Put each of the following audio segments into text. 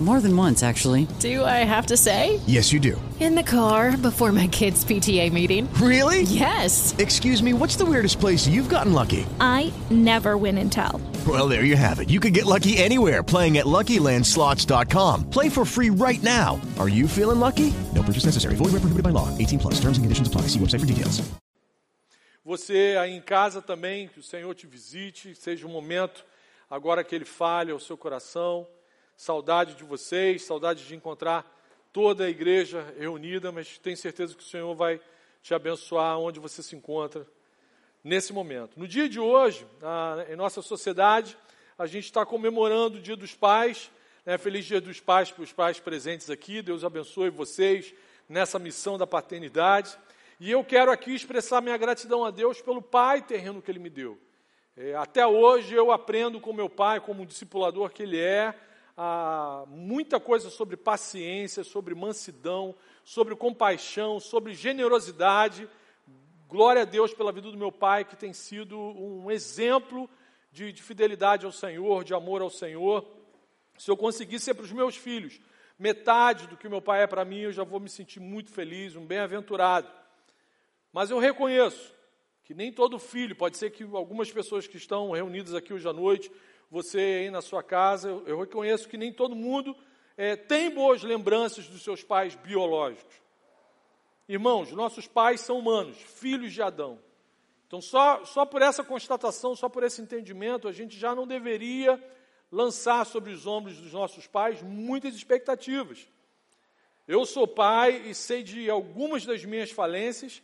More than once, actually. Do I have to say? Yes, you do. In the car before my kids' PTA meeting. Really? Yes. Excuse me, what's the weirdest place you've gotten lucky? I never win and tell. Well, there you have it. You can get lucky anywhere playing at LuckyLandSlots.com. Play for free right now. Are you feeling lucky? No purchase necessary. Void where prohibited by law. 18 plus. Terms and conditions apply. See website for details. Você aí em casa também, que o Senhor te visite, seja um momento agora que Ele fale ao seu coração. Saudade de vocês, saudade de encontrar toda a igreja reunida, mas tenho certeza que o Senhor vai te abençoar onde você se encontra nesse momento. No dia de hoje, em nossa sociedade, a gente está comemorando o Dia dos Pais. Né? Feliz Dia dos Pais para os pais presentes aqui. Deus abençoe vocês nessa missão da paternidade. E eu quero aqui expressar minha gratidão a Deus pelo pai terreno que Ele me deu. É, até hoje eu aprendo com meu pai, como discipulador que ele é, ah, muita coisa sobre paciência, sobre mansidão, sobre compaixão, sobre generosidade. Glória a Deus pela vida do meu pai, que tem sido um exemplo de, de fidelidade ao Senhor, de amor ao Senhor. Se eu conseguir ser para os meus filhos metade do que meu pai é para mim, eu já vou me sentir muito feliz, um bem-aventurado. Mas eu reconheço que nem todo filho, pode ser que algumas pessoas que estão reunidas aqui hoje à noite você aí na sua casa, eu, reconheço que nem todo mundo é, tem boas lembranças dos seus pais biológicos. Irmãos, nossos pais são humanos, filhos de Adão. Então, só, só por essa constatação, só por esse entendimento, a gente já não deveria lançar sobre os ombros dos nossos pais muitas expectativas. Eu sou pai e sei de algumas das minhas falências,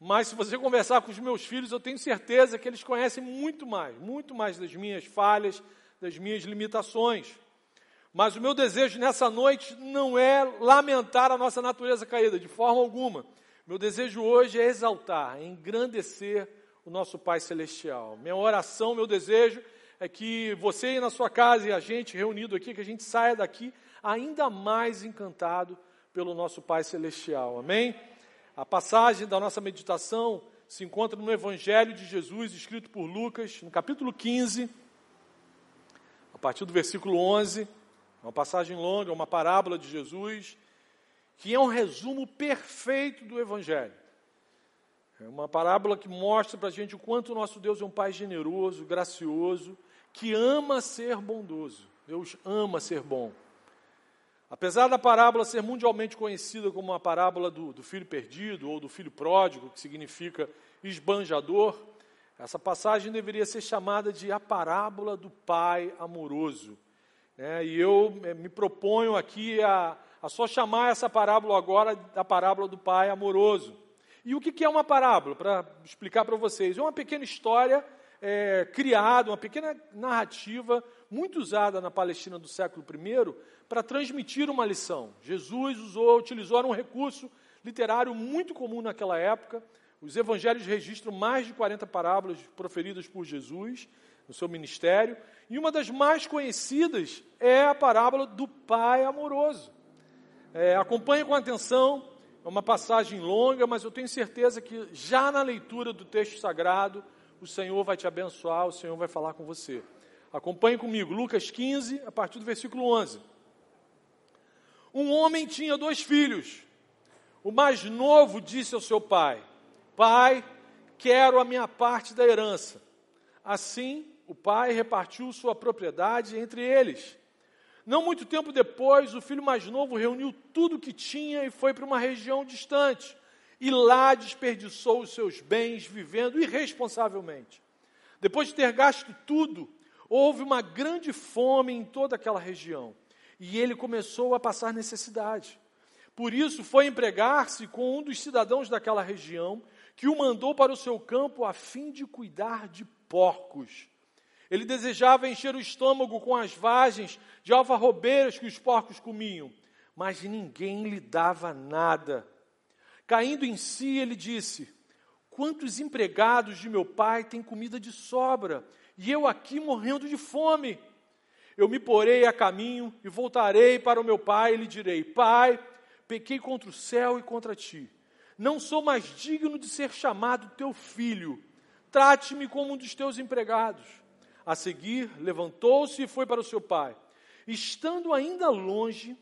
mas se você conversar com os meus filhos, eu tenho certeza que eles conhecem muito mais, muito mais das minhas falhas, das minhas limitações. Mas o meu desejo nessa noite não é lamentar a nossa natureza caída, de forma alguma. Meu desejo hoje é exaltar, é engrandecer o nosso Pai Celestial. Minha oração, meu desejo é que você aí na sua casa e a gente reunido aqui, que a gente saia daqui ainda mais encantado pelo nosso Pai Celestial. Amém? A passagem da nossa meditação se encontra no Evangelho de Jesus, escrito por Lucas, no capítulo 15, a partir do versículo 11. Uma passagem longa, uma parábola de Jesus, que é um resumo perfeito do Evangelho. É uma parábola que mostra para a gente o quanto o nosso Deus é um Pai generoso, gracioso, que ama ser bondoso. Deus ama ser bom. Apesar da parábola ser mundialmente conhecida como a parábola do, do, filho perdido ou do filho pródigo, que significa esbanjador, essa passagem deveria ser chamada de a parábola do pai amoroso. É, e eu é, me proponho aqui a, a, só chamar essa parábola agora da parábola do pai amoroso. E o que, que é uma parábola? Para explicar para vocês, é uma pequena história é, criada, uma pequena narrativa muito usada na Palestina do século I para transmitir uma lição. Jesus usou, utilizou um recurso literário muito comum naquela época. Os evangelhos registram mais de 40 parábolas proferidas por Jesus no seu ministério, e uma das mais conhecidas é a parábola do pai amoroso. É, acompanhe com atenção, é uma passagem longa, mas eu tenho certeza que já na leitura do texto sagrado, o Senhor vai te abençoar, o Senhor vai falar com você. Acompanhe comigo, Lucas 15, a partir do versículo 11. Um homem tinha dois filhos. O mais novo disse ao seu pai: Pai, quero a minha parte da herança. Assim, o pai repartiu sua propriedade entre eles. Não muito tempo depois, o filho mais novo reuniu tudo o que tinha e foi para uma região distante. E lá desperdiçou os seus bens vivendo irresponsavelmente. Depois de ter gasto tudo, houve uma grande fome em toda aquela região e ele começou a passar necessidade. Por isso foi empregar-se com um dos cidadãos daquela região, que o mandou para o seu campo a fim de cuidar de porcos. Ele desejava encher o estômago com as vagens de alfarrobeiras que os porcos comiam, mas ninguém lhe dava nada. Caindo em si, ele disse: Quantos empregados de meu pai têm comida de sobra, e eu aqui morrendo de fome? Eu me porei a caminho e voltarei para o meu pai e lhe direi: Pai, pequei contra o céu e contra ti. Não sou mais digno de ser chamado teu filho. Trate-me como um dos teus empregados. A seguir, levantou-se e foi para o seu pai. Estando ainda longe,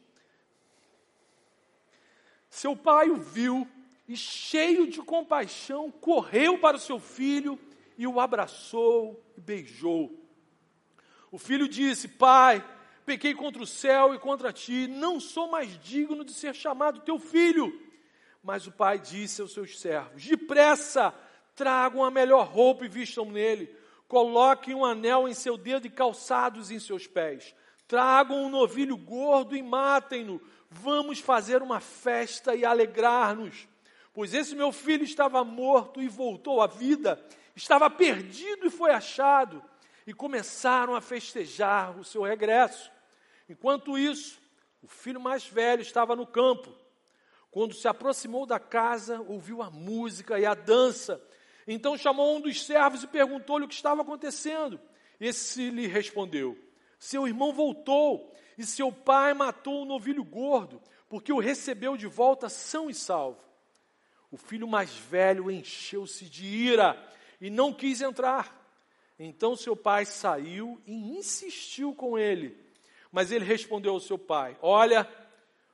seu pai o viu e, cheio de compaixão, correu para o seu filho e o abraçou e beijou. O filho disse: Pai, pequei contra o céu e contra ti, não sou mais digno de ser chamado teu filho. Mas o pai disse aos seus servos: Depressa, tragam a melhor roupa e vistam nele. Coloquem um anel em seu dedo e calçados em seus pés. Tragam um novilho gordo e matem-no. Vamos fazer uma festa e alegrar-nos. Pois esse meu filho estava morto e voltou à vida, estava perdido e foi achado. E começaram a festejar o seu regresso. Enquanto isso, o filho mais velho estava no campo. Quando se aproximou da casa, ouviu a música e a dança. Então chamou um dos servos e perguntou-lhe o que estava acontecendo. Esse lhe respondeu: Seu irmão voltou e seu pai matou um novilho gordo, porque o recebeu de volta são e salvo. O filho mais velho encheu-se de ira e não quis entrar. Então seu pai saiu e insistiu com ele. Mas ele respondeu ao seu pai: Olha,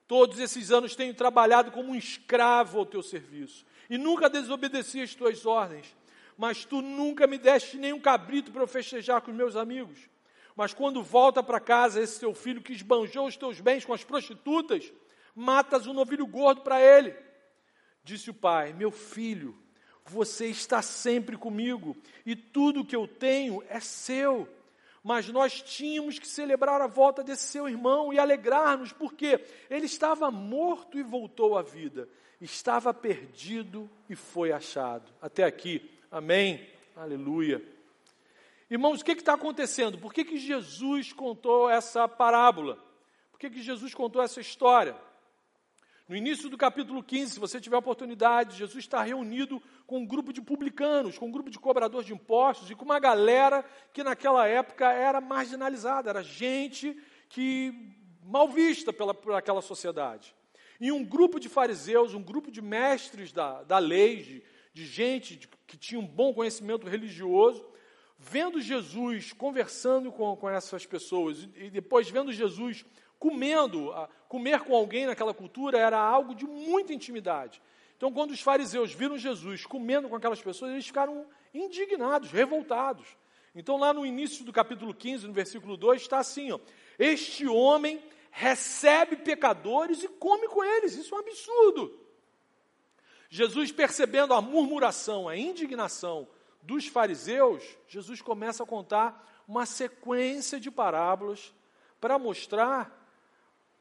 todos esses anos tenho trabalhado como um escravo ao teu serviço e nunca desobedeci as tuas ordens. Mas tu nunca me deste nenhum cabrito para eu festejar com os meus amigos. Mas quando volta para casa esse teu filho que esbanjou os teus bens com as prostitutas, matas um novilho gordo para ele. Disse o pai: Meu filho, você está sempre comigo e tudo que eu tenho é seu. Mas nós tínhamos que celebrar a volta desse seu irmão e alegrar-nos, porque ele estava morto e voltou à vida estava perdido e foi achado. Até aqui, amém? Aleluia. Irmãos, o que está acontecendo? Por que, que Jesus contou essa parábola? Por que, que Jesus contou essa história? No início do capítulo 15, se você tiver oportunidade, Jesus está reunido com um grupo de publicanos, com um grupo de cobradores de impostos e com uma galera que naquela época era marginalizada, era gente que mal vista pela, por aquela sociedade. E um grupo de fariseus, um grupo de mestres da, da lei, de, de gente de, que tinha um bom conhecimento religioso, vendo Jesus conversando com, com essas pessoas e depois vendo Jesus comendo, comer com alguém naquela cultura era algo de muita intimidade. Então, quando os fariseus viram Jesus comendo com aquelas pessoas, eles ficaram indignados, revoltados. Então, lá no início do capítulo 15, no versículo 2, está assim: ó, Este homem recebe pecadores e come com eles. Isso é um absurdo. Jesus, percebendo a murmuração, a indignação dos fariseus, Jesus começa a contar uma sequência de parábolas para mostrar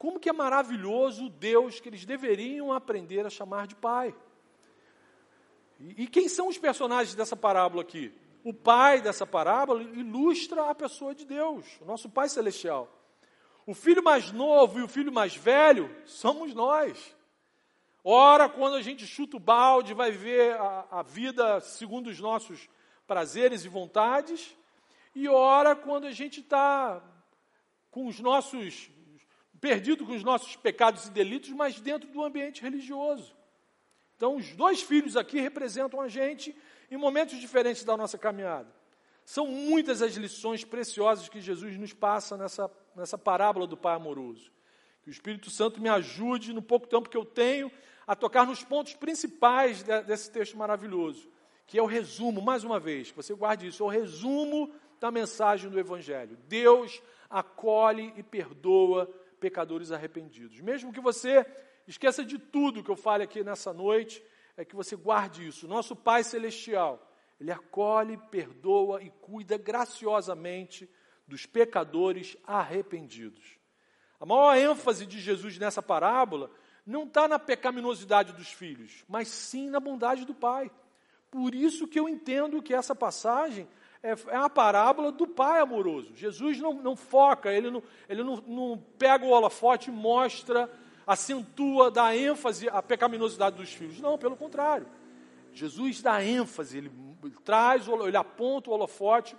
como que é maravilhoso o Deus que eles deveriam aprender a chamar de Pai. E, e quem são os personagens dessa parábola aqui? O pai dessa parábola ilustra a pessoa de Deus, o nosso Pai Celestial. O filho mais novo e o filho mais velho somos nós. Ora, quando a gente chuta o balde, vai ver a, a vida segundo os nossos prazeres e vontades, e ora, quando a gente está com os nossos, perdido com os nossos pecados e delitos, mas dentro do ambiente religioso. Então, os dois filhos aqui representam a gente em momentos diferentes da nossa caminhada. São muitas as lições preciosas que Jesus nos passa nessa, nessa parábola do Pai amoroso. Que o Espírito Santo me ajude, no pouco tempo que eu tenho, a tocar nos pontos principais de, desse texto maravilhoso, que é o resumo, mais uma vez, você guarde isso, é o resumo da mensagem do Evangelho. Deus acolhe e perdoa pecadores arrependidos. Mesmo que você esqueça de tudo que eu fale aqui nessa noite, é que você guarde isso. Nosso Pai Celestial ele acolhe, perdoa e cuida graciosamente dos pecadores arrependidos. A maior ênfase de Jesus nessa parábola não está na pecaminosidade dos filhos, mas sim na bondade do Pai. Por isso que eu entendo que essa passagem é, é a parábola do Pai amoroso. Jesus não, não foca, ele, não, ele não, não pega o holofote e mostra, acentua, dá ênfase à pecaminosidade dos filhos. Não, pelo contrário. Jesus dá ênfase, ele traz, ele aponta o holofote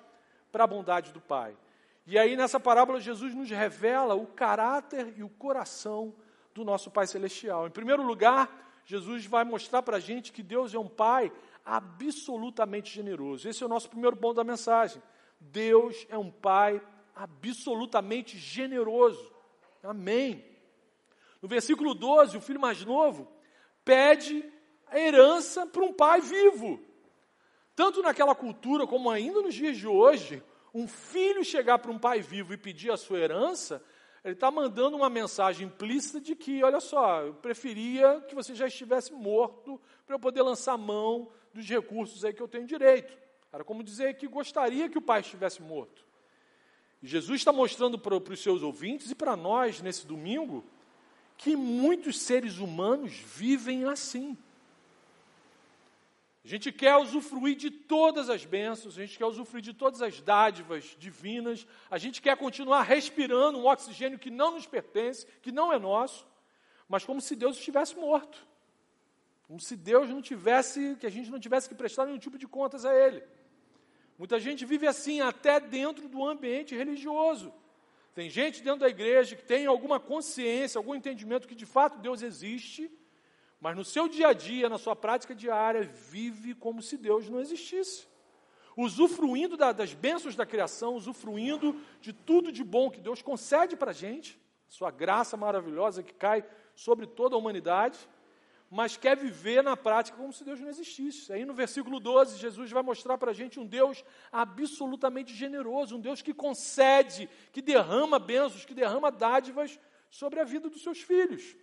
para a bondade do Pai. E aí nessa parábola Jesus nos revela o caráter e o coração do nosso Pai Celestial. Em primeiro lugar, Jesus vai mostrar para a gente que Deus é um Pai absolutamente generoso. Esse é o nosso primeiro ponto da mensagem. Deus é um Pai absolutamente generoso. Amém. No versículo 12, o filho mais novo pede a herança para um pai vivo. Tanto naquela cultura como ainda nos dias de hoje, um filho chegar para um pai vivo e pedir a sua herança, ele está mandando uma mensagem implícita de que, olha só, eu preferia que você já estivesse morto para eu poder lançar mão dos recursos aí que eu tenho direito. Era como dizer que gostaria que o pai estivesse morto. E Jesus está mostrando para, para os seus ouvintes e para nós nesse domingo que muitos seres humanos vivem assim. A gente quer usufruir de todas as bênçãos, a gente quer usufruir de todas as dádivas divinas, a gente quer continuar respirando um oxigênio que não nos pertence, que não é nosso, mas como se Deus estivesse morto. Como se Deus não tivesse, que a gente não tivesse que prestar nenhum tipo de contas a Ele. Muita gente vive assim, até dentro do ambiente religioso. Tem gente dentro da igreja que tem alguma consciência, algum entendimento que de fato Deus existe, mas no seu dia a dia, na sua prática diária, vive como se Deus não existisse. Usufruindo da, das bênçãos da criação, usufruindo de tudo de bom que Deus concede para a gente, sua graça maravilhosa que cai sobre toda a humanidade, mas quer viver na prática como se Deus não existisse. Aí no versículo 12, Jesus vai mostrar para a gente um Deus absolutamente generoso, um Deus que concede, que derrama bênçãos, que derrama dádivas sobre a vida dos seus filhos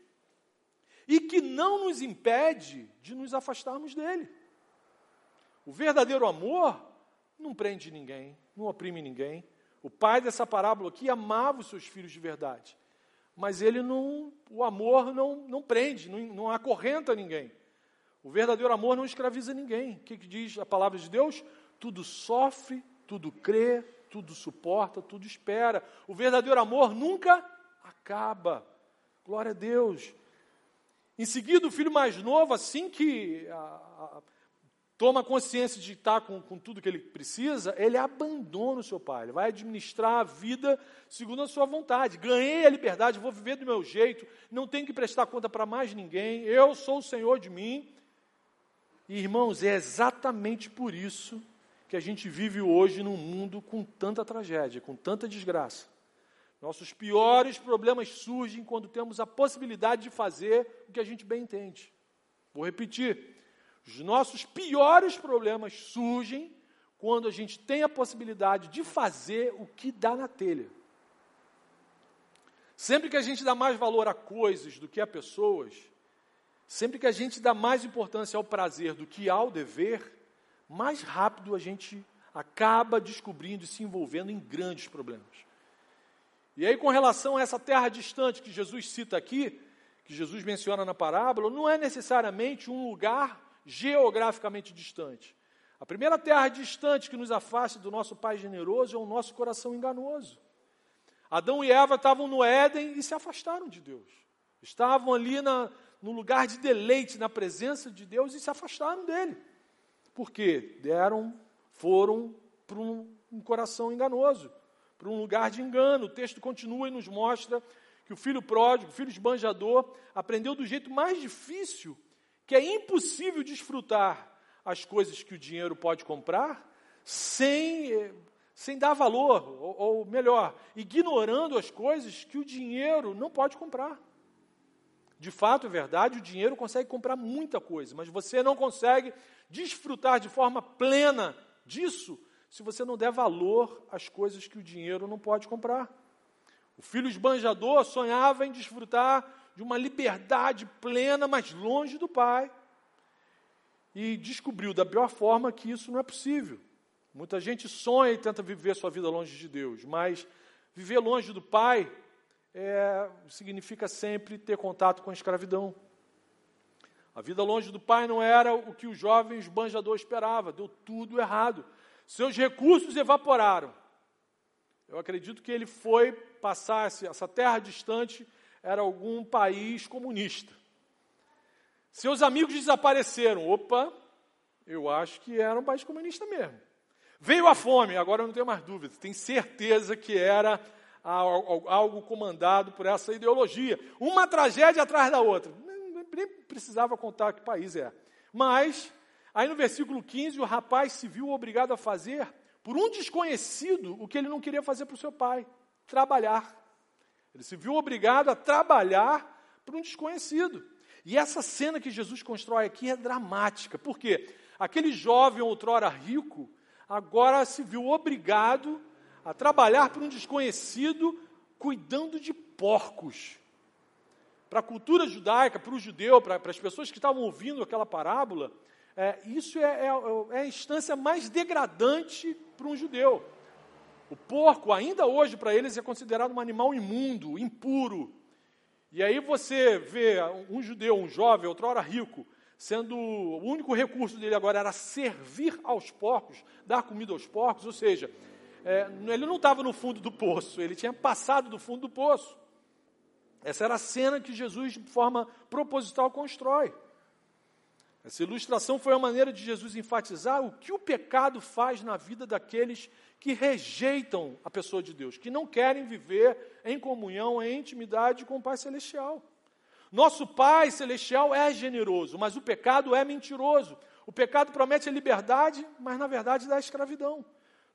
e que não nos impede de nos afastarmos dele. O verdadeiro amor não prende ninguém, não oprime ninguém. O pai dessa parábola aqui amava os seus filhos de verdade, mas ele não, o amor não, não prende, não, não acorrenta ninguém. O verdadeiro amor não escraviza ninguém. O que, que diz a palavra de Deus? Tudo sofre, tudo crê, tudo suporta, tudo espera. O verdadeiro amor nunca acaba. Glória a Deus. Em seguida, o filho mais novo, assim que a, a, toma consciência de estar com, com tudo que ele precisa, ele abandona o seu pai, ele vai administrar a vida segundo a sua vontade. Ganhei a liberdade, vou viver do meu jeito, não tenho que prestar conta para mais ninguém, eu sou o senhor de mim. E, irmãos, é exatamente por isso que a gente vive hoje num mundo com tanta tragédia, com tanta desgraça. Nossos piores problemas surgem quando temos a possibilidade de fazer o que a gente bem entende. Vou repetir. Os nossos piores problemas surgem quando a gente tem a possibilidade de fazer o que dá na telha. Sempre que a gente dá mais valor a coisas do que a pessoas, sempre que a gente dá mais importância ao prazer do que ao dever, mais rápido a gente acaba descobrindo e se envolvendo em grandes problemas. E aí, com relação a essa terra distante que Jesus cita aqui, que Jesus menciona na parábola, não é necessariamente um lugar geograficamente distante. A primeira terra distante que nos afasta do nosso Pai generoso é o nosso coração enganoso. Adão e Eva estavam no Éden e se afastaram de Deus. Estavam ali na, no lugar de deleite, na presença de Deus e se afastaram dele. Por quê? Deram, foram para um, um coração enganoso para um lugar de engano. O texto continua e nos mostra que o filho pródigo, o filho esbanjador, aprendeu do jeito mais difícil, que é impossível desfrutar as coisas que o dinheiro pode comprar sem, sem dar valor, ou, ou melhor, ignorando as coisas que o dinheiro não pode comprar. De fato, é verdade, o dinheiro consegue comprar muita coisa, mas você não consegue desfrutar de forma plena disso se você não der valor às coisas que o dinheiro não pode comprar. O filho esbanjador sonhava em desfrutar de uma liberdade plena, mas longe do pai. E descobriu da pior forma que isso não é possível. Muita gente sonha e tenta viver sua vida longe de Deus, mas viver longe do pai é, significa sempre ter contato com a escravidão. A vida longe do pai não era o que o jovem esbanjador esperava, deu tudo errado. Seus recursos evaporaram. Eu acredito que ele foi passar essa terra distante, era algum país comunista. Seus amigos desapareceram. Opa, eu acho que era um país comunista mesmo. Veio a fome, agora eu não tenho mais dúvida, tenho certeza que era algo comandado por essa ideologia. Uma tragédia atrás da outra. precisava contar que país é. Mas, aí no versículo 15, o rapaz se viu obrigado a fazer, por um desconhecido, o que ele não queria fazer para o seu pai: trabalhar. Ele se viu obrigado a trabalhar para um desconhecido. E essa cena que Jesus constrói aqui é dramática, porque aquele jovem outrora rico, agora se viu obrigado a trabalhar para um desconhecido cuidando de porcos. Para a cultura judaica, para o judeu, para, para as pessoas que estavam ouvindo aquela parábola, é, isso é, é, é, a instância mais degradante para um judeu. O porco, ainda hoje, para eles, é considerado um animal imundo, impuro. E aí você vê um judeu, um jovem, outrora rico, sendo o único recurso dele agora era servir aos porcos, dar comida aos porcos, ou seja, é, ele não estava no fundo do poço, ele tinha passado do fundo do poço. Essa era a cena que Jesus, de forma proposital, constrói. Essa ilustração foi a maneira de Jesus enfatizar o que o pecado faz na vida daqueles que rejeitam a pessoa de Deus, que não querem viver em comunhão, em intimidade com o Pai Celestial. Nosso Pai Celestial é generoso, mas o pecado é mentiroso. O pecado promete a liberdade, mas na verdade dá a escravidão.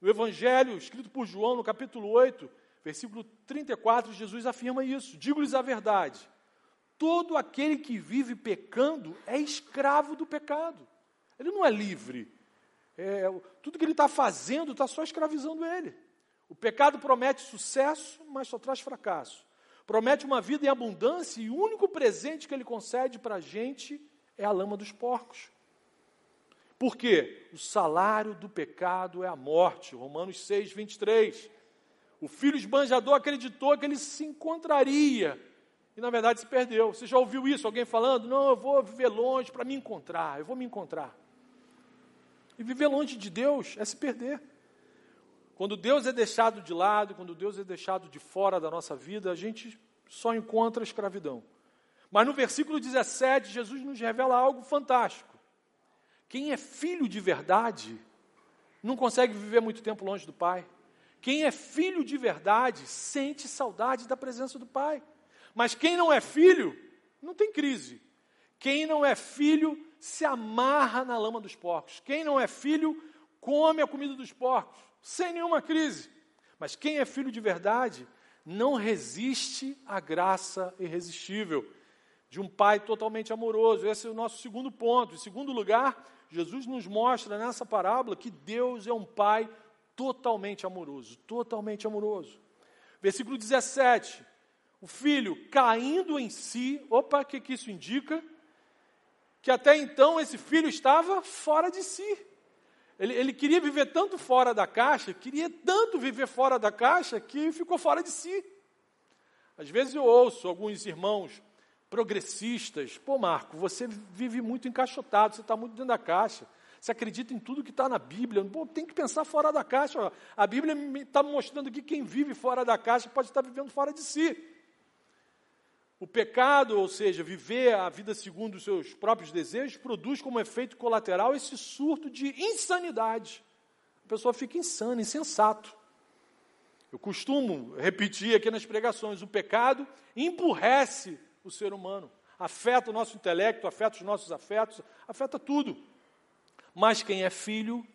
No Evangelho, escrito por João, no capítulo 8, versículo 34, Jesus afirma isso: Digo-lhes a verdade. Todo aquele que vive pecando é escravo do pecado. Ele não é livre. É, tudo que ele está fazendo está só escravizando ele. O pecado promete sucesso, mas só traz fracasso. Promete uma vida em abundância e o único presente que ele concede para a gente é a lama dos porcos. Por quê? O salário do pecado é a morte. Romanos 6, 23. O filho esbanjador acreditou que ele se encontraria e na verdade se perdeu. Você já ouviu isso? Alguém falando? Não, eu vou viver longe para me encontrar, eu vou me encontrar. E viver longe de Deus é se perder. Quando Deus é deixado de lado, quando Deus é deixado de fora da nossa vida, a gente só encontra escravidão. Mas no versículo 17, Jesus nos revela algo fantástico. Quem é filho de verdade não consegue viver muito tempo longe do Pai. Quem é filho de verdade sente saudade da presença do Pai. Mas quem não é filho, não tem crise. Quem não é filho se amarra na lama dos porcos. Quem não é filho come a comida dos porcos, sem nenhuma crise. Mas quem é filho de verdade não resiste à graça irresistível de um pai totalmente amoroso. Esse é o nosso segundo ponto. Em segundo lugar, Jesus nos mostra nessa parábola que Deus é um pai totalmente amoroso, totalmente amoroso. Versículo 17. O filho caindo em si, opa, o que, que isso indica? Que até então esse filho estava fora de si. Ele, ele, queria viver tanto fora da caixa, queria tanto viver fora da caixa, que ficou fora de si. Às vezes eu ouço alguns irmãos progressistas, pô Marco, você vive muito encaixotado, você está muito dentro da caixa, você acredita em tudo que está na Bíblia, pô, tem que pensar fora da caixa. A Bíblia está mostrando que quem vive fora da caixa pode estar vivendo fora de si. O pecado, ou seja, viver a vida segundo os seus próprios desejos, produz como efeito colateral esse surto de insanidade. A pessoa fica insana, insensato. Eu costumo repetir aqui nas pregações: o pecado emburrece o ser humano, afeta o nosso intelecto, afeta os nossos afetos, afeta tudo. Mas quem é filho,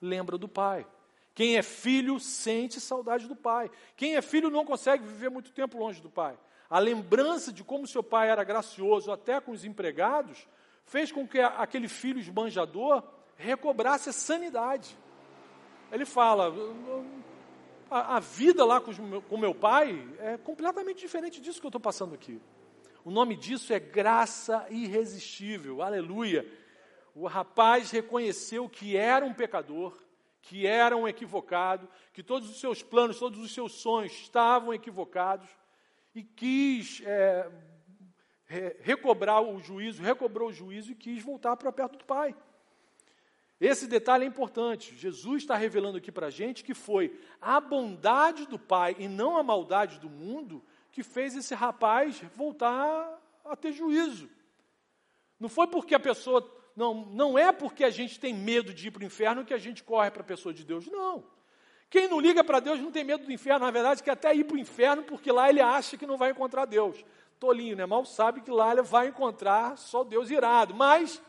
lembra do pai. Quem é filho, sente saudade do pai. Quem é filho não consegue viver muito tempo longe do pai a lembrança de como seu pai era gracioso até com os empregados, fez com que aquele filho esbanjador recobrasse a sanidade. Ele fala: a, a vida lá com, com meu pai é completamente diferente disso que eu estou passando aqui. O nome disso é graça irresistível, aleluia. O rapaz reconheceu que era um pecador, que era um equivocado, que todos os seus planos, todos os seus sonhos estavam equivocados, e quis é, recobrar o juízo, recobrou o juízo e quis voltar para perto do Pai. Esse detalhe é importante. Jesus está revelando aqui para a gente que foi a bondade do Pai e não a maldade do mundo que fez esse rapaz voltar a ter juízo. Não foi porque a pessoa. Não, não é porque a gente tem medo de ir para o inferno que a gente corre para a pessoa de Deus. Não. Quem não liga para Deus não tem medo do inferno, na verdade, quer até ir para o inferno, porque lá ele acha que não vai encontrar Deus. tolinho, né? Mal sabe que lá ele vai encontrar só Deus irado. Mas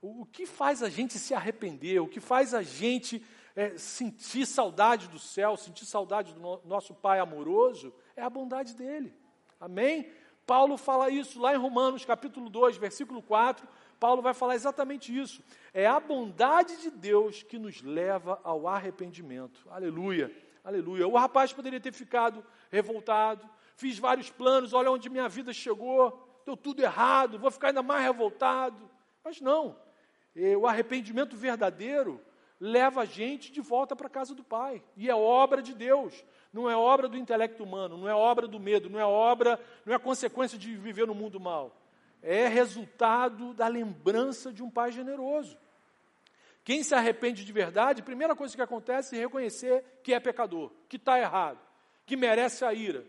o, o que faz a gente se arrepender, o que faz a gente é, sentir saudade do céu, sentir saudade do no, nosso Pai amoroso, é a bondade dele. Amém? Paulo fala isso lá em Romanos capítulo 2, versículo 4. Paulo vai falar exatamente isso. É a bondade de Deus que nos leva ao arrependimento. Aleluia, aleluia. O rapaz poderia ter ficado revoltado, fiz vários planos, olha onde minha vida chegou, deu tudo errado, vou ficar ainda mais revoltado. Mas não, o arrependimento verdadeiro leva a gente de volta para a casa do Pai. E é obra de Deus, não é obra do intelecto humano, não é obra do medo, não é obra, não é consequência de viver no mundo mal. É resultado da lembrança de um Pai generoso. Quem se arrepende de verdade, a primeira coisa que acontece é reconhecer que é pecador, que está errado, que merece a ira.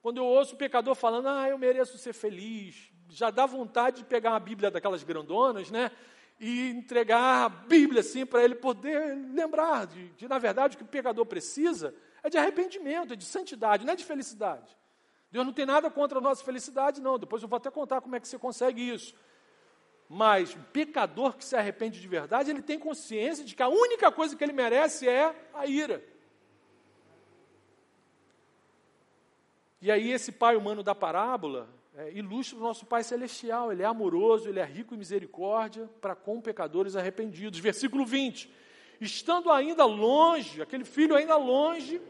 Quando eu ouço o pecador falando, ah, eu mereço ser feliz, já dá vontade de pegar uma Bíblia daquelas grandonas, né? e entregar a Bíblia assim para ele poder lembrar de, de, na verdade, o que o pecador precisa é de arrependimento, é de santidade, não é de felicidade. Deus não tem nada contra a nossa felicidade, não. Depois eu vou até contar como é que você consegue isso. Mas o pecador que se arrepende de verdade, ele tem consciência de que a única coisa que ele merece é a ira. E aí, esse pai humano da parábola, é, ilustra o nosso Pai Celestial. Ele é amoroso, ele é rico em misericórdia para com pecadores arrependidos. Versículo 20: Estando ainda longe, aquele filho ainda longe,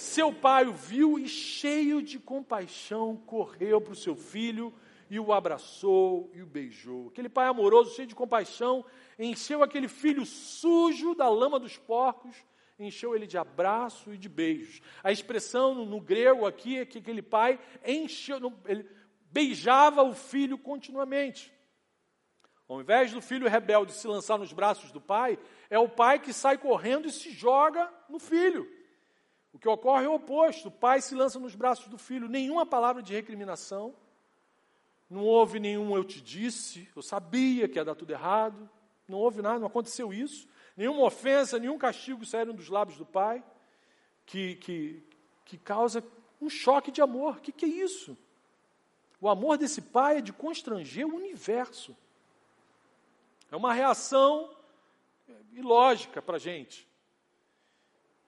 seu pai o viu e, cheio de compaixão, correu para o seu filho e o abraçou e o beijou. Aquele pai amoroso, cheio de compaixão, encheu aquele filho sujo da lama dos porcos encheu ele de abraço e de beijos. A expressão no, no grego aqui é que aquele pai encheu, ele beijava o filho continuamente. Ao invés do filho rebelde se lançar nos braços do pai, é o pai que sai correndo e se joga no filho. O que ocorre é o oposto: o pai se lança nos braços do filho, nenhuma palavra de recriminação, não houve nenhum eu te disse, eu sabia que ia dar tudo errado, não houve nada, não aconteceu isso, nenhuma ofensa, nenhum castigo saíram dos lábios do pai, que, que, que causa um choque de amor. O que, que é isso? O amor desse pai é de constranger o universo. É uma reação ilógica para a gente.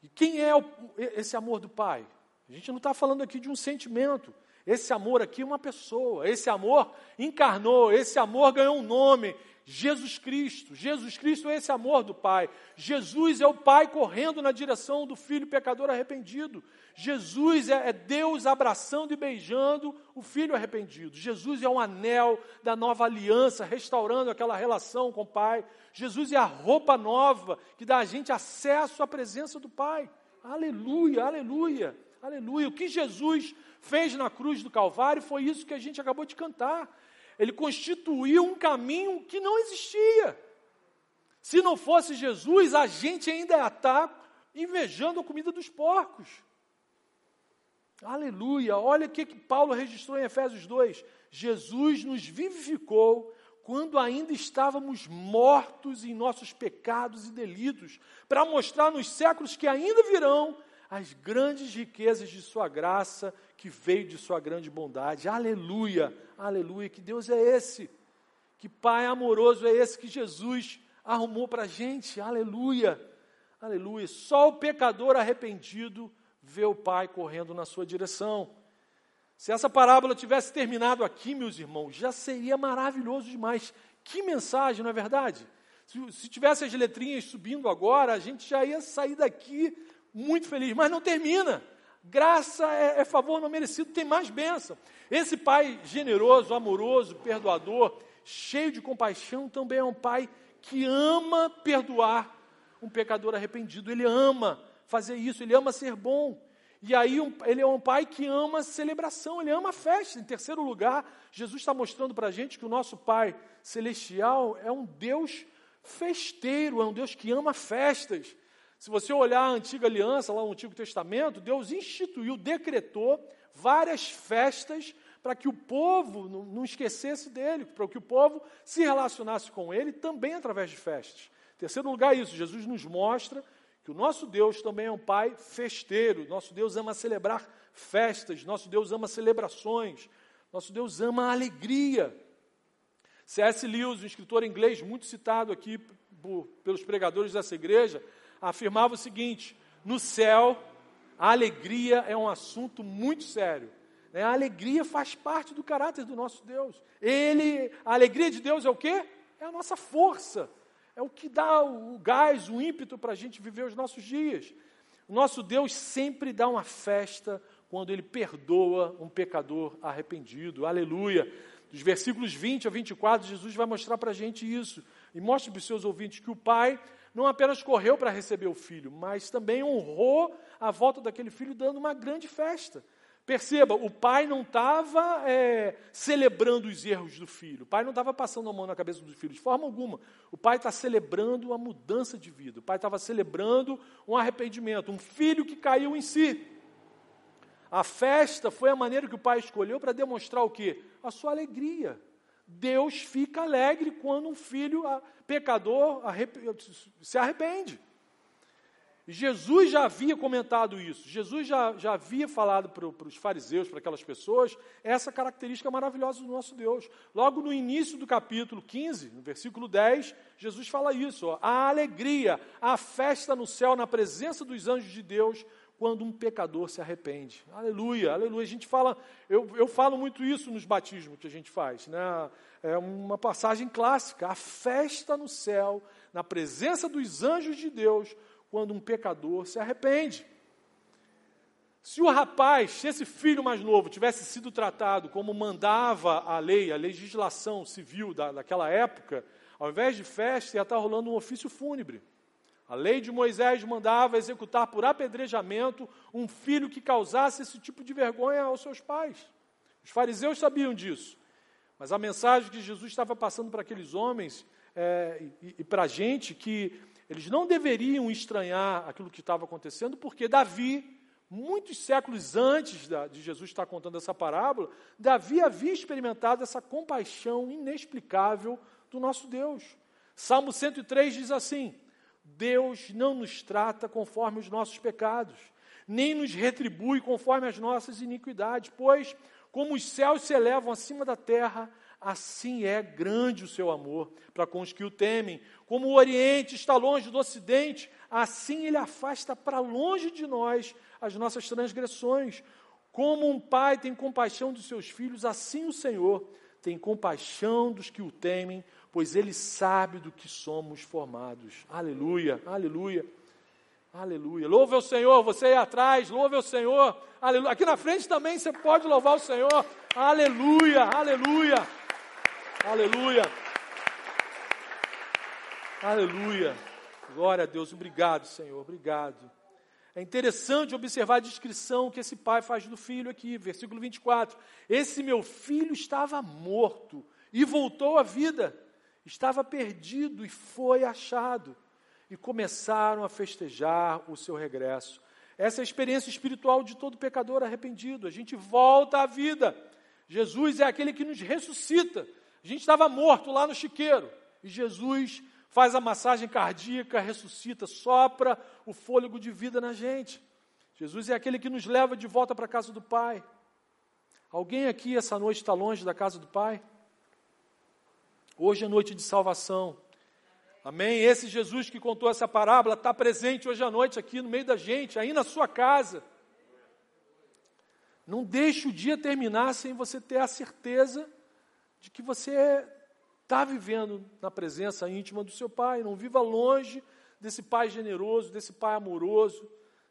E quem é o, esse amor do pai? A gente não está falando aqui de um sentimento. Esse amor aqui é uma pessoa. Esse amor encarnou. Esse amor ganhou um nome. Jesus Cristo. Jesus Cristo é esse amor do Pai. Jesus é o Pai correndo na direção do filho pecador arrependido. Jesus é, é, Deus abraçando e beijando o filho arrependido. Jesus é um anel da nova aliança, restaurando aquela relação com o Pai. Jesus é a roupa nova que dá a gente acesso à presença do Pai. Aleluia, aleluia, aleluia. O que Jesus fez na cruz do Calvário foi isso que a gente acabou de cantar. Ele constituiu um caminho que não existia. Se não fosse Jesus, a gente ainda estar invejando a comida dos porcos. Aleluia! Olha o que, que Paulo registrou em Efésios 2. Jesus nos vivificou quando ainda estávamos mortos em nossos pecados e delitos, para mostrar nos séculos que ainda virão as grandes riquezas de Sua graça, que veio de Sua grande bondade. Aleluia! Aleluia! Que Deus é esse? Que Pai amoroso é esse que Jesus arrumou para a gente? Aleluia! Aleluia! Só o pecador arrependido vê o pai correndo na sua direção. Se essa parábola tivesse terminado aqui, meus irmãos, já seria maravilhoso demais. Que mensagem, não é verdade? Se, se tivesse as letrinhas subindo agora, a gente já ia sair daqui muito feliz, mas não termina. Graça é, é favor não merecido, tem mais bênção. Esse pai generoso, amoroso, perdoador, cheio de compaixão, também é um pai que ama perdoar um pecador arrependido. Ele ama fazer isso, ele ama ser bom. E aí um, ele é um pai que ama celebração, ele ama festa. Em terceiro lugar, Jesus está mostrando para a gente que o nosso Pai Celestial é um Deus festeiro, é um Deus que ama festas. Se você olhar a antiga aliança, lá no Antigo Testamento, Deus instituiu, decretou várias festas para que o povo não, esquecesse dele, para que o povo se relacionasse com ele também através de festas. Terceiro lugar, isso, Jesus nos mostra que o nosso Deus também é um Pai festeiro, nosso Deus ama celebrar festas, nosso Deus ama celebrações. Nosso Deus ama alegria. C.S. Lewis, um escritor inglês muito citado aqui por, pelos pregadores dessa igreja, afirmava o seguinte: no céu, a alegria é um assunto muito sério. Né? A alegria faz parte do caráter do nosso Deus. Ele, a alegria de Deus é o quê? É a nossa força. É o que dá o gás, o ímpeto para a gente viver os nossos dias. O nosso Deus sempre dá uma festa quando ele perdoa um pecador arrependido. Aleluia. Dos versículos 20 a 24, Jesus vai mostrar para a gente isso. E mostre para os seus ouvintes que o Pai não apenas correu para receber o filho, mas também honrou a volta daquele filho, dando uma grande festa. Perceba, o pai não estava é, celebrando os erros do filho, o pai não estava passando a mão na cabeça do filho, de forma alguma. O pai está celebrando a mudança de vida, o pai estava celebrando um arrependimento, um filho que caiu em si. A festa foi a maneira que o pai escolheu para demonstrar o quê? A sua alegria. Deus fica alegre quando um filho pecador se arrepende. Jesus já havia comentado isso, Jesus já, já havia falado para, os fariseus, para aquelas pessoas, essa característica maravilhosa do nosso Deus. Logo no início do capítulo 15, no versículo 10, Jesus fala isso: ó, a alegria, a festa no céu, na presença dos anjos de Deus, quando um pecador se arrepende. Aleluia, aleluia. A gente fala, eu, eu falo muito isso nos batismos que a gente faz, né? É uma passagem clássica, a festa no céu, na presença dos anjos de Deus, quando um pecador se arrepende. Se o rapaz, se esse filho mais novo tivesse sido tratado como mandava a lei, a legislação civil da, daquela época, ao invés de festa, ia estar rolando um ofício fúnebre. A lei de Moisés mandava executar por apedrejamento um filho que causasse esse tipo de vergonha aos seus pais. Os fariseus sabiam disso. Mas a mensagem que Jesus estava passando para aqueles homens é, e, e para a gente que eles não deveriam estranhar aquilo que estava acontecendo, porque Davi, muitos séculos antes de Jesus estar contando essa parábola, Davi havia experimentado essa compaixão inexplicável do nosso Deus. Salmo 103 diz assim: Deus não nos trata conforme os nossos pecados, nem nos retribui conforme as nossas iniquidades, pois, como os céus se elevam acima da terra, assim é grande o seu amor para com os que o temem. Como o Oriente está longe do Ocidente, assim ele afasta para longe de nós as nossas transgressões. Como um pai tem compaixão dos seus filhos, assim o Senhor tem compaixão dos que o temem, pois ele sabe do que somos formados. Aleluia, aleluia. Aleluia. Louve o Senhor, você aí atrás, louve o Senhor. Aleluia. Aqui na frente também você pode louvar o Senhor. Aleluia, aleluia. Aleluia. Aleluia. Glória a Deus. Obrigado, Senhor. Obrigado. É interessante observar a descrição que esse pai faz do filho aqui, versículo 24. Esse meu filho estava morto e voltou à vida. Estava perdido e foi achado. E começaram a festejar o seu regresso. Essa é a experiência espiritual de todo pecador arrependido. A gente volta à vida. Jesus é aquele que nos ressuscita. A gente estava morto lá no chiqueiro e Jesus faz a massagem cardíaca, ressuscita, sopra o fôlego de vida na gente. Jesus é aquele que nos leva de volta para a casa do Pai. Alguém aqui essa noite está longe da casa do Pai? Hoje é noite de salvação. Amém? Esse Jesus que contou essa parábola está presente hoje à noite aqui no meio da gente, aí na sua casa. Não deixe o dia terminar sem você ter a certeza de que você está vivendo na presença íntima do seu pai. Não viva longe desse pai generoso, desse pai amoroso,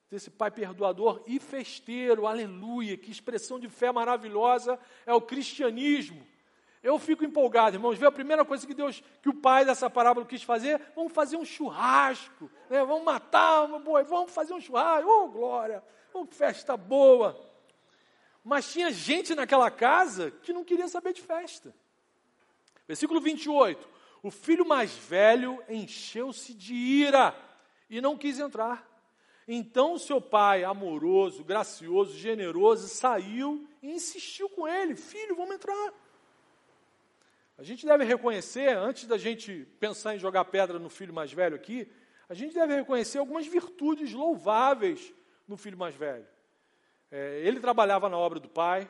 desse pai perdoador e festeiro. Aleluia! Que expressão de fé maravilhosa é o cristianismo. Eu fico empolgado, irmãos. Vê a primeira coisa que Deus, que o pai dessa parábola quis fazer, vamos fazer um churrasco, né? vamos matar uma boi, vamos fazer um churrasco, oh glória, oh, festa boa. Mas tinha gente naquela casa que não queria saber de festa. Versículo 28. O filho mais velho encheu-se de ira e não quis entrar. Então seu pai, amoroso, gracioso, generoso, saiu e insistiu com ele: Filho, vamos entrar. A gente deve reconhecer, antes da gente pensar em jogar pedra no filho mais velho aqui, a gente deve reconhecer algumas virtudes louváveis no filho mais velho. É, ele trabalhava na obra do pai,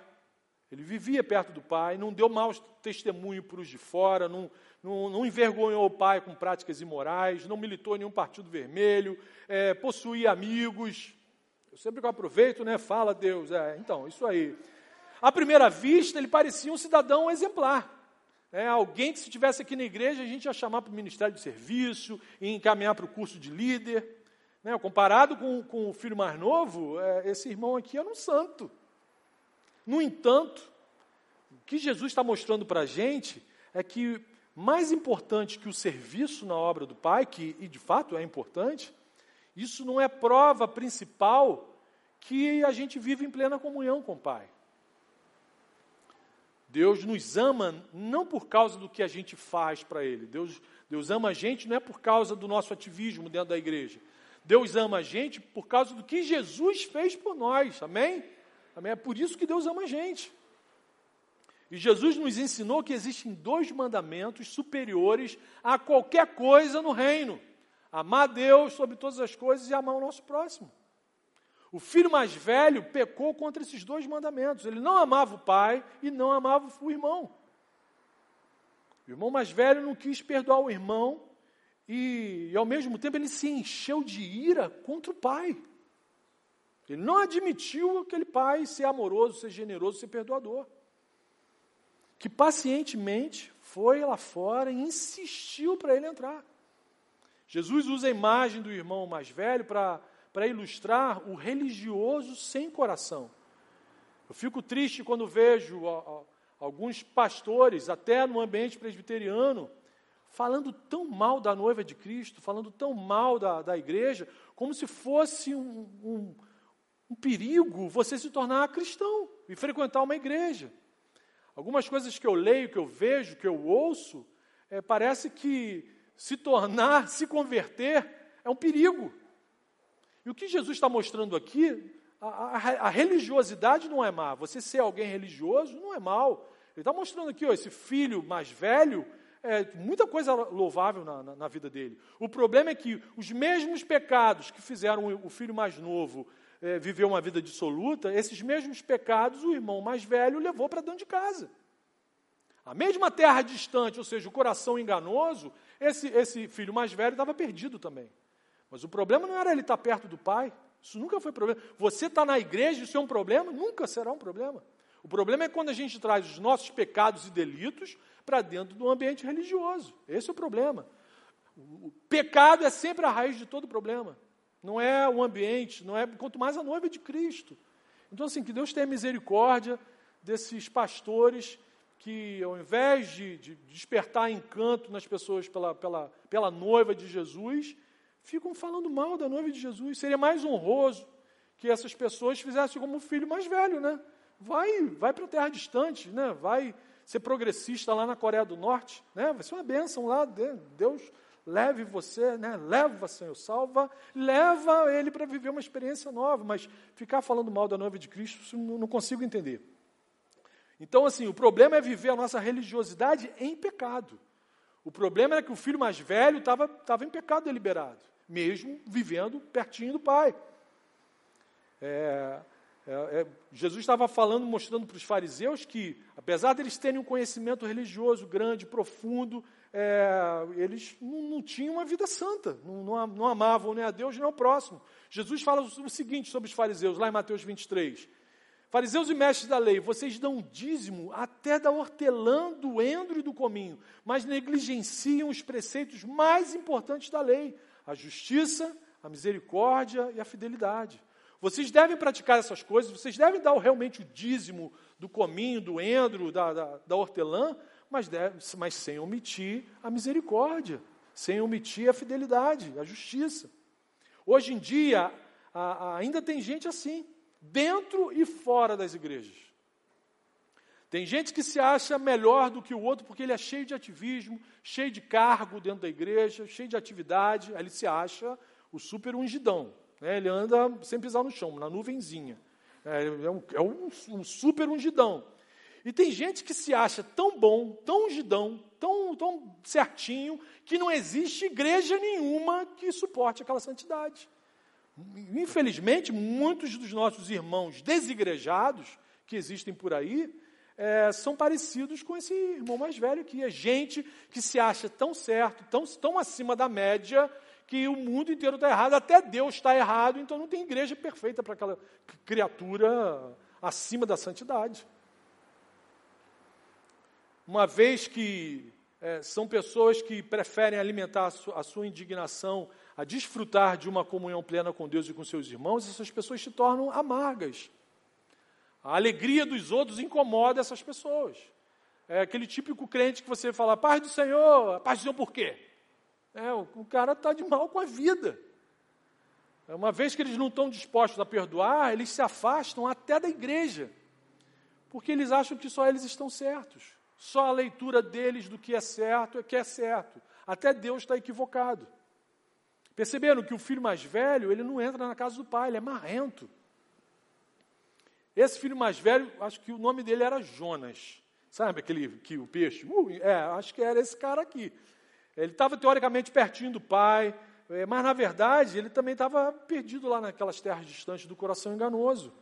Ele vivia perto do pai, não deu mau testemunho para os de fora, não, não, não, envergonhou o pai com práticas imorais, não militou em nenhum partido vermelho, é, possuía amigos. Eu sempre que eu aproveito, né, fala Deus, é, então, isso aí. À primeira vista, ele parecia um cidadão exemplar. É, alguém que se estivesse aqui na igreja, a gente ia chamar para o ministério de serviço, e encaminhar para o curso de líder. Né, comparado com, com, o filho mais novo, é, esse irmão aqui era um santo. No entanto, o que Jesus está mostrando para a gente é que mais importante que o serviço na obra do Pai, que e de fato é importante, isso não é prova principal que a gente vive em plena comunhão com o Pai. Deus nos ama não por causa do que a gente faz para Ele. Deus, Deus ama a gente não é por causa do nosso ativismo dentro da igreja. Deus ama a gente por causa do que Jesus fez por nós. Amém? Amém? É por isso que Deus ama a gente. E Jesus nos ensinou que existem dois mandamentos superiores a qualquer coisa no reino: amar Deus sobre todas as coisas e amar o nosso próximo. O filho mais velho pecou contra esses dois mandamentos. Ele não amava o pai e não amava o irmão. O irmão mais velho não quis perdoar o irmão e, e ao mesmo tempo, ele se encheu de ira contra o pai. Ele não admitiu aquele pai ser amoroso, ser generoso, ser perdoador. Que pacientemente foi lá fora e insistiu para ele entrar. Jesus usa a imagem do irmão mais velho para ilustrar o religioso sem coração. Eu fico triste quando vejo alguns pastores, até no ambiente presbiteriano, falando tão mal da noiva de Cristo, falando tão mal da, da igreja, como se fosse um, um um perigo você se tornar cristão e frequentar uma igreja. Algumas coisas que eu leio, que eu vejo, que eu ouço, é, parece que se tornar, se converter, é um perigo. E o que Jesus está mostrando aqui, a, a, a, religiosidade não é má. Você ser alguém religioso não é mal. Ele está mostrando aqui, ó, esse filho mais velho, é, muita coisa louvável na, na, na, vida dele. O problema é que os mesmos pecados que fizeram o filho mais novo é, viveu uma vida dissoluta, esses mesmos pecados o irmão mais velho levou para dentro de casa. A mesma terra distante, ou seja, o coração enganoso, esse, esse filho mais velho estava perdido também. Mas o problema não era ele estar perto do pai, isso nunca foi problema. Você está na igreja, isso é um problema? Nunca será um problema. O problema é quando a gente traz os nossos pecados e delitos para dentro do ambiente religioso. Esse é o problema. O pecado é sempre a raiz de todo problema não é o ambiente, não é quanto mais a noiva de Cristo. Então, assim, que Deus tenha misericórdia desses pastores que, ao invés de, de despertar encanto nas pessoas pela, pela, pela noiva de Jesus, ficam falando mal da noiva de Jesus. Seria mais honroso que essas pessoas fizessem como o filho mais velho, né? Vai, vai para a terra distante, né? Vai ser progressista lá na Coreia do Norte, né? Vai ser uma bênção lá, Deus leve você, né? leva, Senhor, salva, leva ele para viver uma experiência nova, mas ficar falando mal da noiva de Cristo, não consigo entender. Então, assim, o problema é viver a nossa religiosidade em pecado. O problema é que o filho mais velho estava em pecado deliberado, mesmo vivendo pertinho do pai. É, é, é, Jesus estava falando, mostrando para os fariseus que, apesar deles terem um conhecimento religioso grande, profundo, é, eles não, não, tinham uma vida santa, não, não, não, amavam nem a Deus nem ao próximo. Jesus fala o seguinte sobre os fariseus, lá em Mateus 23. Fariseus e mestres da lei, vocês dão dízimo até da hortelã, do endro e do cominho, mas negligenciam os preceitos mais importantes da lei, a justiça, a misericórdia e a fidelidade. Vocês devem praticar essas coisas, vocês devem dar realmente o dízimo do cominho, do endro, da, da, da hortelã, mas, deve, mas sem omitir a misericórdia, sem omitir a fidelidade, a justiça. Hoje em dia, a, a, ainda tem gente assim, dentro e fora das igrejas. Tem gente que se acha melhor do que o outro porque ele é cheio de ativismo, cheio de cargo dentro da igreja, cheio de atividade, aí ele se acha o super ungidão. Né? Ele anda sem pisar no chão, na nuvenzinha. É, é, um, é um, um super ungidão. E tem gente que se acha tão bom, tão ungidão, tão, tão certinho, que não existe igreja nenhuma que suporte aquela santidade. Infelizmente, muitos dos nossos irmãos desigrejados que existem por aí, é, são parecidos com esse irmão mais velho aqui. É gente que se acha tão certo, tão, tão acima da média, que o mundo inteiro está errado, até Deus está errado, então não tem igreja perfeita para aquela criatura acima da santidade. Uma vez que é, são pessoas que preferem alimentar a sua, a sua indignação a desfrutar de uma comunhão plena com Deus e com seus irmãos, essas pessoas se tornam amargas. A alegria dos outros incomoda essas pessoas. É aquele típico crente que você fala, paz do Senhor, paz do Senhor por quê? É, o, o cara está de mal com a vida. É, uma vez que eles não estão dispostos a perdoar, eles se afastam até da igreja, porque eles acham que só eles estão certos. Só a leitura deles do que é certo é que é certo. Até Deus está equivocado. Perceberam que o filho mais velho, ele não entra na casa do pai, ele é marrento. Esse filho mais velho, acho que o nome dele era Jonas. Sabe aquele que o peixe? Uh, é, acho que era esse cara aqui. Ele estava teoricamente pertinho do pai, é, mas na verdade ele também estava perdido lá naquelas terras distantes do coração enganoso.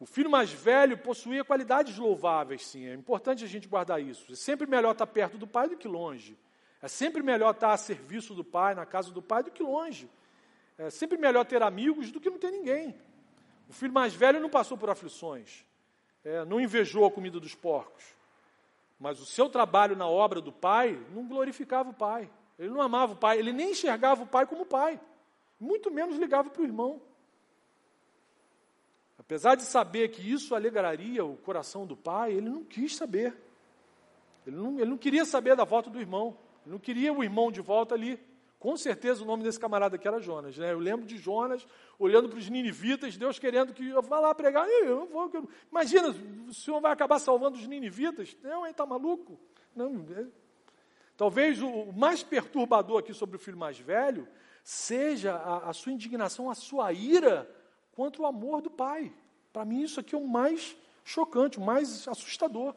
O filho mais velho possuía qualidades louváveis, sim. É importante a gente guardar isso. É sempre melhor estar perto do pai do que longe. É sempre melhor estar a serviço do pai, na casa do pai, do que longe. É sempre melhor ter amigos do que não ter ninguém. O filho mais velho não passou por aflições, é, não invejou a comida dos porcos, mas o seu trabalho na obra do pai não glorificava o pai, ele não amava o pai, ele nem enxergava o pai como pai, muito menos ligava para o irmão. Apesar de saber que isso alegraria o coração do pai, ele não quis saber. Ele não, ele não queria saber da volta do irmão. Ele não queria o irmão de volta ali. Com certeza o nome desse camarada aqui era Jonas. Né? Eu lembro de Jonas olhando para os ninivitas, Deus querendo que eu vá lá pregar. Eu não vou, eu... Imagina, o Senhor vai acabar salvando os ninivitas? Não, ele está maluco? Não. É... Talvez o mais perturbador aqui sobre o filho mais velho seja a, a sua indignação, a sua ira contra o amor do pai. Para mim, isso aqui é o mais chocante, o mais assustador.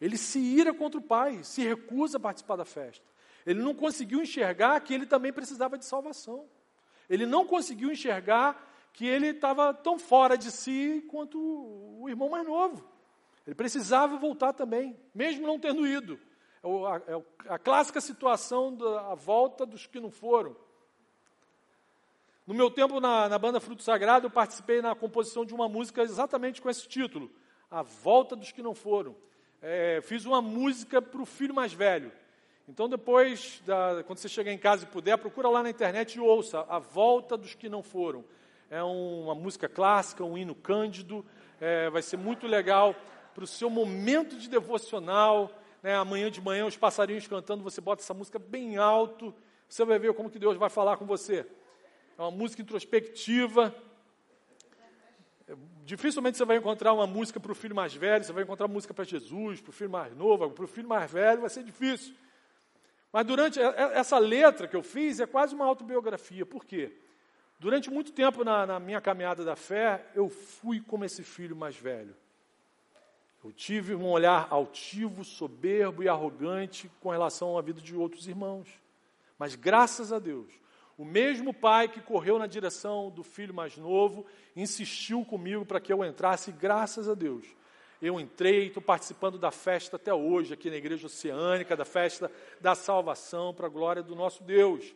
Ele se ira contra o pai, se recusa a participar da festa. Ele não conseguiu enxergar que ele também precisava de salvação. Ele não conseguiu enxergar que ele estava tão fora de si quanto o irmão mais novo. Ele precisava voltar também, mesmo não tendo ido. É, é a, clássica situação da volta dos que não foram. No meu tempo na, na banda Fruto Sagrado, eu participei na composição de uma música exatamente com esse título: A Volta dos que não foram. É, fiz uma música para o filho mais velho. Então, depois, da, quando você chegar em casa e puder, procura lá na internet e ouça A Volta dos Que Não Foram. É um, uma música clássica, um hino cândido, é, vai ser muito legal para o seu momento de devocional. Né? Amanhã de manhã, os passarinhos cantando, você bota essa música bem alto, você vai ver como que Deus vai falar com você. É uma música introspectiva. Dificilmente você vai encontrar uma música para o filho mais velho, você vai encontrar música para Jesus, para o filho mais novo, para o filho mais velho, vai ser difícil. Mas durante essa letra que eu fiz é quase uma autobiografia. Por quê? Durante muito tempo na, na minha caminhada da fé, eu fui como esse filho mais velho. Eu tive um olhar altivo, soberbo e arrogante com relação à vida de outros irmãos. Mas graças a Deus, o mesmo pai que correu na direção do filho mais novo insistiu comigo para que eu entrasse, graças a Deus. Eu entrei, estou participando da festa até hoje, aqui na Igreja Oceânica, da festa da salvação, para a glória do nosso Deus.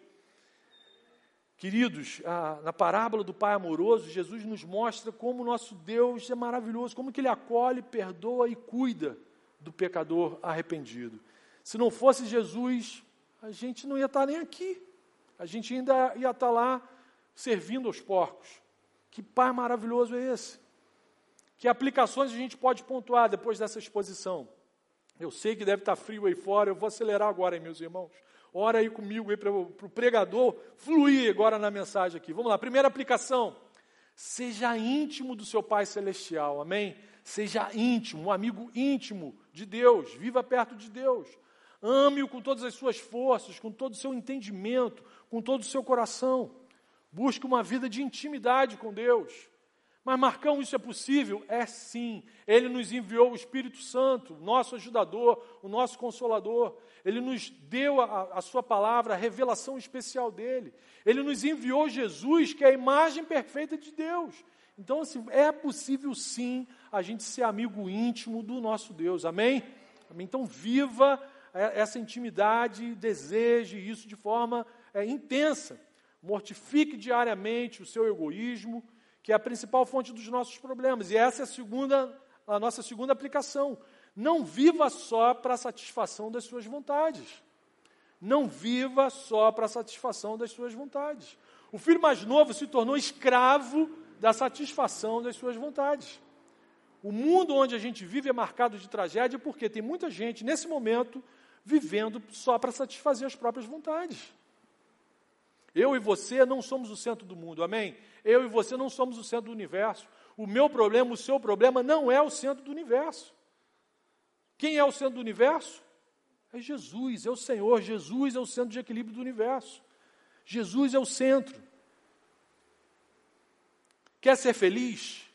Queridos, a, na parábola do Pai amoroso, Jesus nos mostra como o nosso Deus é maravilhoso, como que Ele acolhe, perdoa e cuida do pecador arrependido. Se não fosse Jesus, a gente não ia estar nem aqui. A gente ainda ia estar lá servindo aos porcos. Que Pai maravilhoso é esse? Que aplicações a gente pode pontuar depois dessa exposição? Eu sei que deve estar frio aí fora, eu vou acelerar agora, hein, meus irmãos. Ora aí comigo para o pregador fluir agora na mensagem aqui. Vamos lá, primeira aplicação. Seja íntimo do seu Pai Celestial, amém? Seja íntimo, um amigo íntimo de Deus, viva perto de Deus. Ame-o com todas as suas forças, com todo o seu entendimento, com todo o seu coração. Busque uma vida de intimidade com Deus. Mas, Marcão, isso é possível? É sim. Ele nos enviou o Espírito Santo, nosso ajudador, o nosso consolador. Ele nos deu a, a, Sua palavra, a revelação especial dele. Ele nos enviou Jesus, que é a imagem perfeita de Deus. Então, assim, é possível sim a gente ser amigo íntimo do nosso Deus, amém? amém? Então, viva essa intimidade, deseje isso de forma é, intensa. Mortifique diariamente o seu egoísmo, que é a principal fonte dos nossos problemas. E essa é a segunda, a nossa segunda aplicação. Não viva só para a satisfação das suas vontades. Não viva só para a satisfação das suas vontades. O filho mais novo se tornou escravo da satisfação das suas vontades. O mundo onde a gente vive é marcado de tragédia porque tem muita gente, nesse momento, vivendo só para satisfazer as próprias vontades. Eu e você não somos o centro do mundo, amém? Eu e você não somos o centro do universo. O meu problema, o seu problema não é o centro do universo. Quem é o centro do universo? É Jesus, é o Senhor. Jesus é o centro de equilíbrio do universo. Jesus é o centro. Quer ser feliz?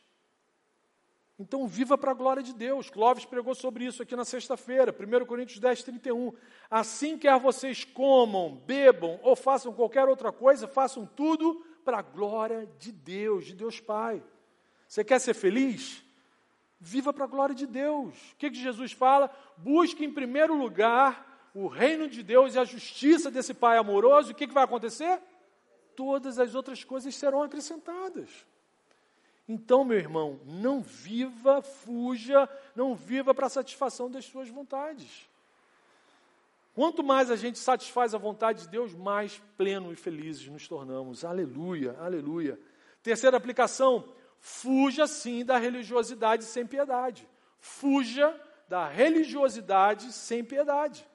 Então viva para a glória de Deus. Clóvis pregou sobre isso aqui na sexta-feira, 1 Coríntios 10, 31. Assim quer vocês comam, bebam ou façam qualquer outra coisa, façam tudo para a glória de Deus, de Deus Pai. Você quer ser feliz? Viva para a glória de Deus. O que, que Jesus fala? Busque em primeiro lugar o reino de Deus e a justiça desse Pai amoroso. O que, que vai acontecer? Todas as outras coisas serão acrescentadas. Então, meu irmão, não viva, fuja, não viva para a satisfação das suas vontades. Quanto mais a gente satisfaz a vontade de Deus, mais plenos e felizes nos tornamos. Aleluia, aleluia. Terceira aplicação: fuja sim da religiosidade sem piedade. Fuja da religiosidade sem piedade.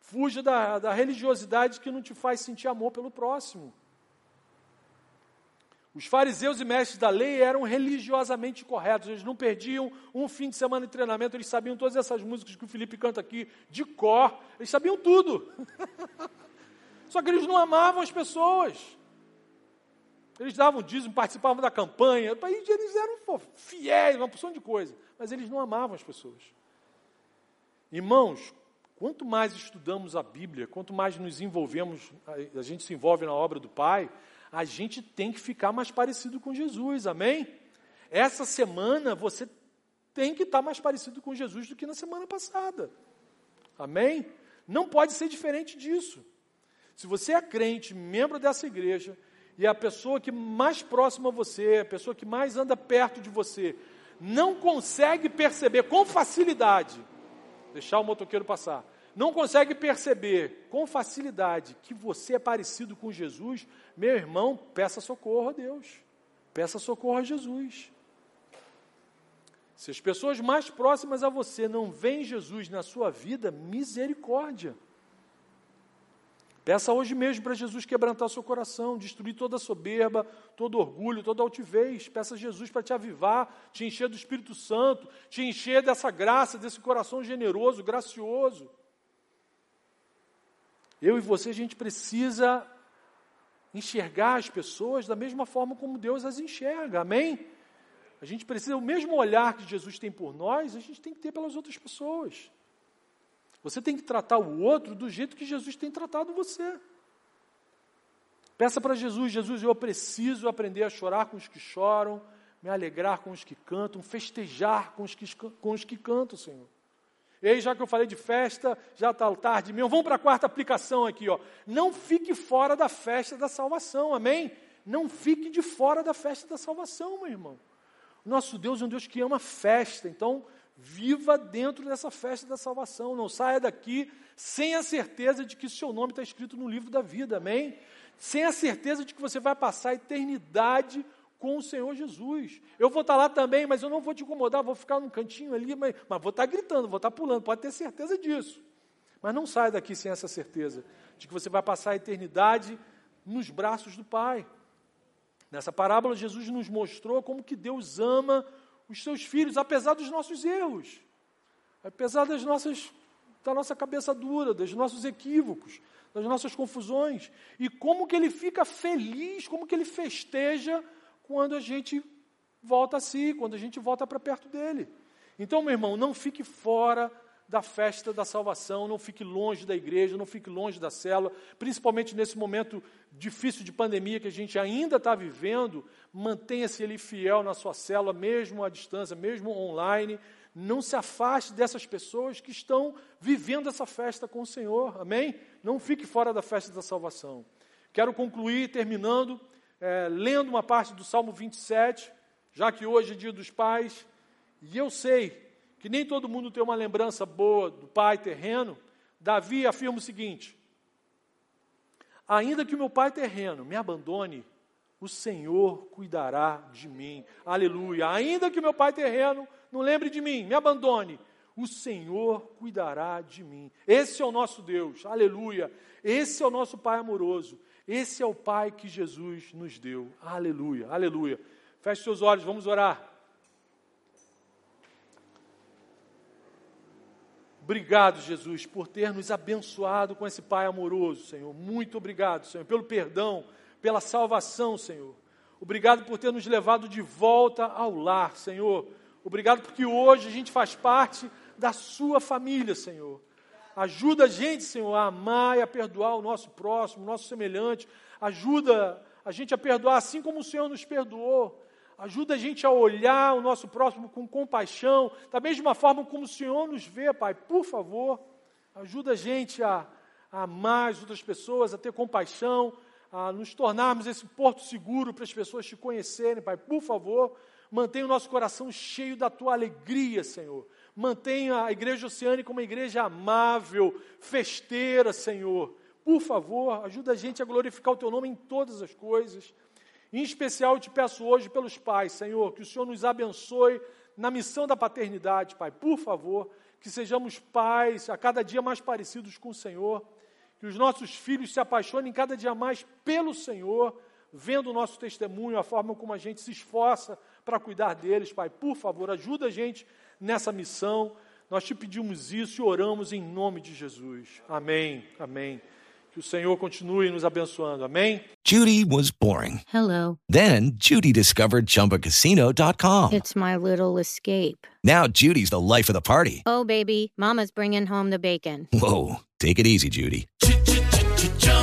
Fuja da, da religiosidade que não te faz sentir amor pelo próximo. Os fariseus e mestres da lei eram religiosamente corretos, eles não perdiam um fim de semana de treinamento, eles sabiam todas essas músicas que o Felipe canta aqui de cor, eles sabiam tudo. Só que eles não amavam as pessoas. Eles davam dízimo, participavam da campanha, eles eram pô, fiéis, uma porção de coisa, mas eles não amavam as pessoas. Irmãos, quanto mais estudamos a Bíblia, quanto mais nos envolvemos, a gente se envolve na obra do Pai, a gente tem que ficar mais parecido com Jesus, amém? Essa semana você tem que estar mais parecido com Jesus do que na semana passada, amém? Não pode ser diferente disso. Se você é crente, membro dessa igreja, e a pessoa que mais próxima a você, a pessoa que mais anda perto de você, não consegue perceber com facilidade, deixar o motoqueiro passar, não consegue perceber com facilidade que você é parecido com Jesus, meu irmão, peça socorro a Deus. Peça socorro a Jesus. Se as pessoas mais próximas a você não veem Jesus na sua vida, misericórdia. Peça hoje mesmo para Jesus quebrantar seu coração, destruir toda a soberba, todo orgulho, toda altivez. Peça a Jesus para te avivar, te encher do Espírito Santo, te encher dessa graça, desse coração generoso, gracioso. Eu e você, a gente precisa enxergar as pessoas da mesma forma como Deus as enxerga, amém? A gente precisa, o mesmo olhar que Jesus tem por nós, a gente tem que ter pelas outras pessoas. Você tem que tratar o outro do jeito que Jesus tem tratado você. Peça para Jesus: Jesus, eu preciso aprender a chorar com os que choram, me alegrar com os que cantam, festejar com os que, com os que cantam, Senhor. E aí, já que eu falei de festa, já está tarde mesmo, vamos para a quarta aplicação aqui. Ó. Não fique fora da festa da salvação, amém? Não fique de fora da festa da salvação, meu irmão. Nosso Deus é um Deus que ama festa, então viva dentro dessa festa da salvação. Não saia daqui sem a certeza de que seu nome está escrito no livro da vida, amém? Sem a certeza de que você vai passar a eternidade com o Senhor Jesus. Eu vou estar lá também, mas eu não vou te incomodar, vou ficar num cantinho ali, mas, mas vou estar gritando, vou estar pulando, pode ter certeza disso. Mas não saia daqui sem essa certeza de que você vai passar a eternidade nos braços do Pai. Nessa parábola, Jesus nos mostrou como que Deus ama os seus filhos, apesar dos nossos erros, apesar das nossas, da nossa cabeça dura, dos nossos equívocos, das nossas confusões, e como que Ele fica feliz, como que Ele festeja quando a gente volta a si, quando a gente volta para perto dele. Então, meu irmão, não fique fora da festa da salvação, não fique longe da igreja, não fique longe da célula, principalmente nesse momento difícil de pandemia que a gente ainda está vivendo, mantenha-se ali fiel na sua célula, mesmo à distância, mesmo online, não se afaste dessas pessoas que estão vivendo essa festa com o Senhor, amém? Não fique fora da festa da salvação. Quero concluir terminando, é, lendo uma parte do Salmo 27, já que hoje é dia dos pais, e eu sei que nem todo mundo tem uma lembrança boa do pai terreno, Davi afirma o seguinte: Ainda que o meu pai terreno me abandone, o Senhor cuidará de mim. Aleluia. Ainda que o meu pai terreno não lembre de mim, me abandone, o Senhor cuidará de mim. Esse é o nosso Deus. Aleluia. Esse é o nosso Pai amoroso. Esse é o Pai que Jesus nos deu. Aleluia. Aleluia. Feche seus olhos, vamos orar. Obrigado, Jesus, por ter nos abençoado com esse Pai amoroso, Senhor. Muito obrigado, Senhor, pelo perdão, pela salvação, Senhor. Obrigado por ter nos levado de volta ao lar, Senhor. Obrigado porque hoje a gente faz parte da Sua família, Senhor. Ajuda a gente, Senhor, a amar e a perdoar o nosso próximo, o nosso semelhante. Ajuda a gente a perdoar assim como o Senhor nos perdoou. Ajuda a gente a olhar o nosso próximo com compaixão, da mesma forma como o Senhor nos vê, Pai. Por favor, ajuda a gente a, a amar as outras pessoas, a ter compaixão, a nos tornarmos esse porto seguro para as pessoas te conhecerem, Pai. Por favor, mantenha o nosso coração cheio da tua alegria, Senhor. Mantenha a igreja oceânica uma igreja amável, festeira, Senhor. Por favor, ajuda a gente a glorificar o teu nome em todas as coisas. Em especial, eu te peço hoje pelos pais, Senhor, que o Senhor nos abençoe na missão da paternidade, Pai. Por favor, que sejamos pais a cada dia mais parecidos com o Senhor, que os nossos filhos se apaixonem cada dia mais pelo Senhor, vendo o nosso testemunho, a forma como a gente se esforça para cuidar deles, Pai. Por favor, ajuda a gente nessa missão. Nós te pedimos isso e oramos em nome de Jesus. Amém. Amém. Que o Senhor continue nos abençoando. Amém? Judy was boring. Hello. Then Judy discovered ChumbaCasino.com. It's my little escape. Now Judy's the life of the party. Oh, baby, Mama's bringing home the bacon. Whoa, take it easy, Judy.